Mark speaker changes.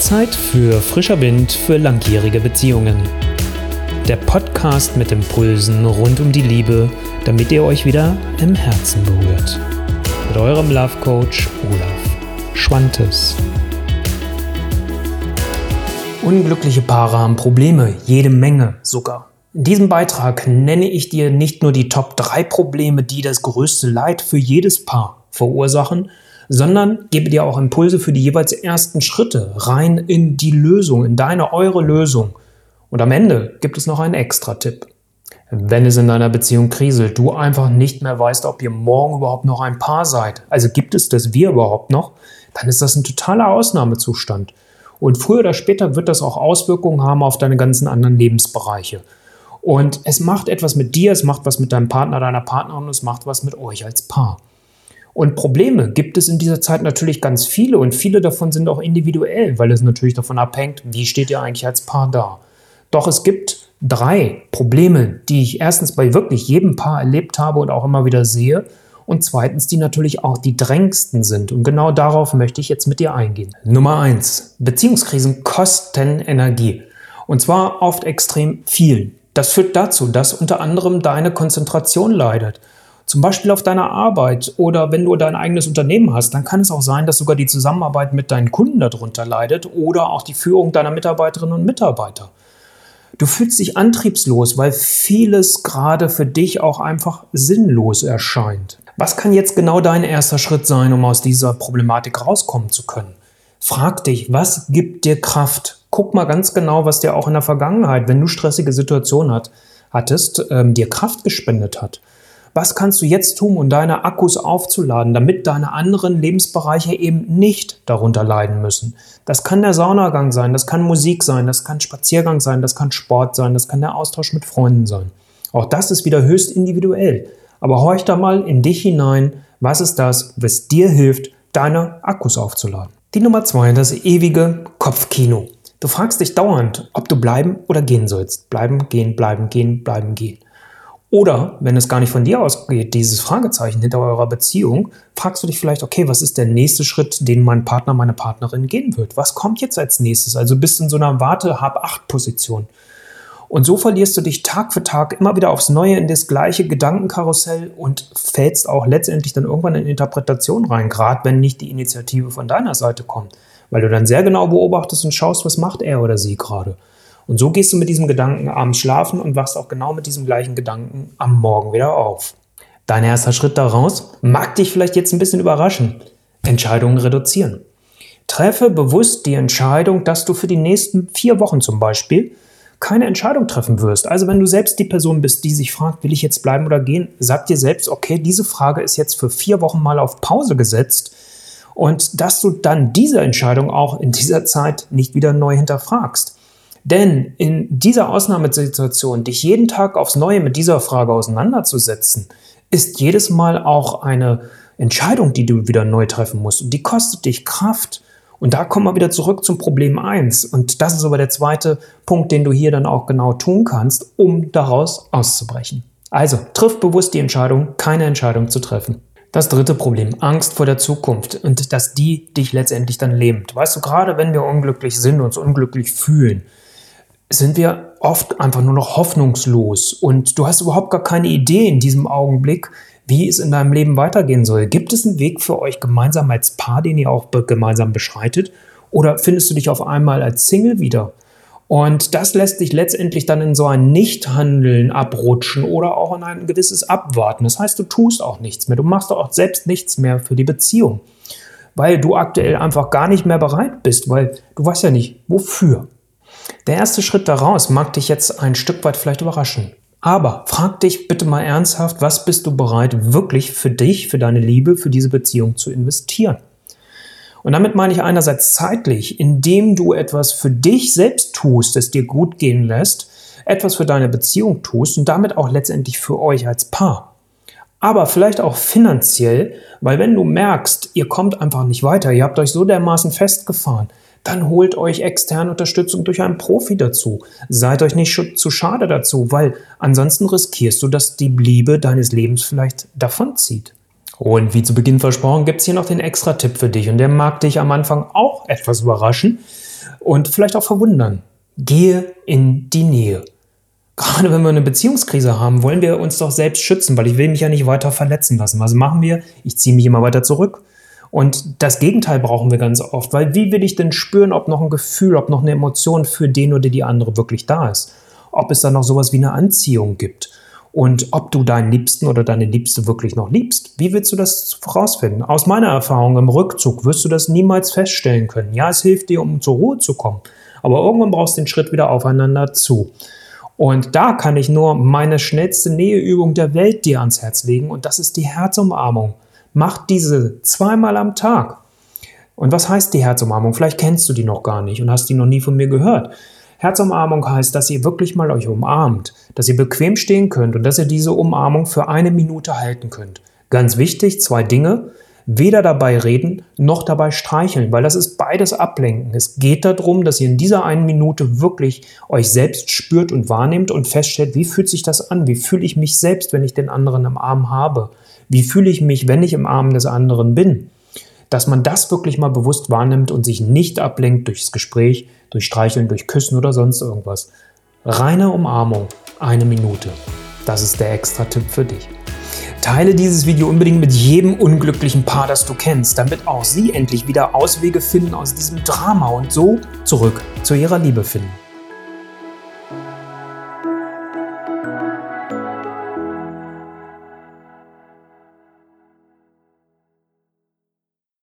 Speaker 1: Zeit für frischer Wind für langjährige Beziehungen. Der Podcast mit Impulsen rund um die Liebe, damit ihr euch wieder im Herzen berührt. Mit eurem Love Coach Olaf Schwantes. Unglückliche Paare haben Probleme, jede Menge sogar. In diesem Beitrag nenne ich dir nicht nur die Top 3 Probleme, die das größte Leid für jedes Paar verursachen, sondern gebe dir auch Impulse für die jeweils ersten Schritte rein in die Lösung, in deine, eure Lösung. Und am Ende gibt es noch einen Extra-Tipp. Wenn es in deiner Beziehung kriselt, du einfach nicht mehr weißt, ob ihr morgen überhaupt noch ein Paar seid, also gibt es das Wir überhaupt noch, dann ist das ein totaler Ausnahmezustand. Und früher oder später wird das auch Auswirkungen haben auf deine ganzen anderen Lebensbereiche. Und es macht etwas mit dir, es macht was mit deinem Partner, deiner Partnerin, es macht was mit euch als Paar. Und Probleme gibt es in dieser Zeit natürlich ganz viele und viele davon sind auch individuell, weil es natürlich davon abhängt, wie steht ihr eigentlich als Paar da. Doch es gibt drei Probleme, die ich erstens bei wirklich jedem Paar erlebt habe und auch immer wieder sehe und zweitens, die natürlich auch die drängendsten sind. Und genau darauf möchte ich jetzt mit dir eingehen. Nummer eins: Beziehungskrisen kosten Energie. Und zwar oft extrem viel. Das führt dazu, dass unter anderem deine Konzentration leidet. Zum Beispiel auf deiner Arbeit oder wenn du dein eigenes Unternehmen hast, dann kann es auch sein, dass sogar die Zusammenarbeit mit deinen Kunden darunter leidet oder auch die Führung deiner Mitarbeiterinnen und Mitarbeiter. Du fühlst dich antriebslos, weil vieles gerade für dich auch einfach sinnlos erscheint. Was kann jetzt genau dein erster Schritt sein, um aus dieser Problematik rauskommen zu können? Frag dich, was gibt dir Kraft? Guck mal ganz genau, was dir auch in der Vergangenheit, wenn du stressige Situationen hat, hattest, ähm, dir Kraft gespendet hat. Was kannst du jetzt tun, um deine Akkus aufzuladen, damit deine anderen Lebensbereiche eben nicht darunter leiden müssen? Das kann der Saunagang sein, das kann Musik sein, das kann Spaziergang sein, das kann Sport sein, das kann der Austausch mit Freunden sein. Auch das ist wieder höchst individuell. Aber horch da mal in dich hinein, was ist das, was dir hilft, deine Akkus aufzuladen. Die Nummer zwei, das ewige Kopfkino. Du fragst dich dauernd, ob du bleiben oder gehen sollst. Bleiben, gehen, bleiben, gehen, bleiben, gehen. Oder wenn es gar nicht von dir ausgeht, dieses Fragezeichen hinter eurer Beziehung, fragst du dich vielleicht, okay, was ist der nächste Schritt, den mein Partner, meine Partnerin gehen wird? Was kommt jetzt als nächstes? Also bist in so einer Warte-Hab-Acht-Position. Und so verlierst du dich Tag für Tag immer wieder aufs Neue in das gleiche Gedankenkarussell und fällst auch letztendlich dann irgendwann in Interpretation rein, gerade wenn nicht die Initiative von deiner Seite kommt. Weil du dann sehr genau beobachtest und schaust, was macht er oder sie gerade. Und so gehst du mit diesem Gedanken abends schlafen und wachst auch genau mit diesem gleichen Gedanken am Morgen wieder auf. Dein erster Schritt daraus mag dich vielleicht jetzt ein bisschen überraschen. Entscheidungen reduzieren. Treffe bewusst die Entscheidung, dass du für die nächsten vier Wochen zum Beispiel keine Entscheidung treffen wirst. Also wenn du selbst die Person bist, die sich fragt, will ich jetzt bleiben oder gehen, sag dir selbst, okay, diese Frage ist jetzt für vier Wochen mal auf Pause gesetzt und dass du dann diese Entscheidung auch in dieser Zeit nicht wieder neu hinterfragst. Denn in dieser Ausnahmesituation, dich jeden Tag aufs Neue mit dieser Frage auseinanderzusetzen, ist jedes Mal auch eine Entscheidung, die du wieder neu treffen musst. Und die kostet dich Kraft. Und da kommen wir wieder zurück zum Problem 1. Und das ist aber der zweite Punkt, den du hier dann auch genau tun kannst, um daraus auszubrechen. Also, triff bewusst die Entscheidung, keine Entscheidung zu treffen. Das dritte Problem, Angst vor der Zukunft und dass die dich letztendlich dann lähmt. Weißt du, gerade wenn wir unglücklich sind, uns unglücklich fühlen, sind wir oft einfach nur noch hoffnungslos und du hast überhaupt gar keine Idee in diesem Augenblick, wie es in deinem Leben weitergehen soll. Gibt es einen Weg für euch gemeinsam als Paar, den ihr auch gemeinsam beschreitet? Oder findest du dich auf einmal als Single wieder? Und das lässt dich letztendlich dann in so ein Nichthandeln abrutschen oder auch in ein gewisses Abwarten. Das heißt, du tust auch nichts mehr. Du machst auch selbst nichts mehr für die Beziehung, weil du aktuell einfach gar nicht mehr bereit bist, weil du weißt ja nicht, wofür. Der erste Schritt daraus mag dich jetzt ein Stück weit vielleicht überraschen. Aber frag dich bitte mal ernsthaft, was bist du bereit, wirklich für dich, für deine Liebe, für diese Beziehung zu investieren? Und damit meine ich einerseits zeitlich, indem du etwas für dich selbst tust, das dir gut gehen lässt, etwas für deine Beziehung tust und damit auch letztendlich für euch als Paar. Aber vielleicht auch finanziell, weil wenn du merkst, ihr kommt einfach nicht weiter, ihr habt euch so dermaßen festgefahren, dann holt euch externe Unterstützung durch einen Profi dazu. Seid euch nicht zu schade dazu, weil ansonsten riskierst du, dass die Liebe deines Lebens vielleicht davonzieht. Und wie zu Beginn versprochen, gibt es hier noch den extra Tipp für dich und der mag dich am Anfang auch etwas überraschen. und vielleicht auch verwundern. Gehe in die Nähe. Gerade wenn wir eine Beziehungskrise haben, wollen wir uns doch selbst schützen, weil ich will mich ja nicht weiter verletzen lassen. Was machen wir? Ich ziehe mich immer weiter zurück. Und das Gegenteil brauchen wir ganz oft, weil wie will ich denn spüren, ob noch ein Gefühl, ob noch eine Emotion für den oder die andere wirklich da ist? Ob es da noch sowas wie eine Anziehung gibt? Und ob du deinen Liebsten oder deine Liebste wirklich noch liebst, wie willst du das vorausfinden? Aus meiner Erfahrung im Rückzug wirst du das niemals feststellen können. Ja, es hilft dir, um zur Ruhe zu kommen, aber irgendwann brauchst du den Schritt wieder aufeinander zu. Und da kann ich nur meine schnellste Näheübung der Welt dir ans Herz legen und das ist die Herzumarmung. Mach diese zweimal am Tag. Und was heißt die Herzumarmung? Vielleicht kennst du die noch gar nicht und hast die noch nie von mir gehört. Herzumarmung heißt, dass ihr wirklich mal euch umarmt, dass ihr bequem stehen könnt und dass ihr diese Umarmung für eine Minute halten könnt. Ganz wichtig, zwei Dinge. Weder dabei reden noch dabei streicheln, weil das ist beides Ablenken. Es geht darum, dass ihr in dieser einen Minute wirklich euch selbst spürt und wahrnehmt und feststellt, wie fühlt sich das an? Wie fühle ich mich selbst, wenn ich den anderen im Arm habe? Wie fühle ich mich, wenn ich im Arm des anderen bin? dass man das wirklich mal bewusst wahrnimmt und sich nicht ablenkt durchs Gespräch, durch Streicheln, durch Küssen oder sonst irgendwas. Reine Umarmung, eine Minute. Das ist der extra Tipp für dich. Teile dieses Video unbedingt mit jedem unglücklichen Paar, das du kennst, damit auch sie endlich wieder Auswege finden aus diesem Drama und so zurück zu ihrer Liebe finden.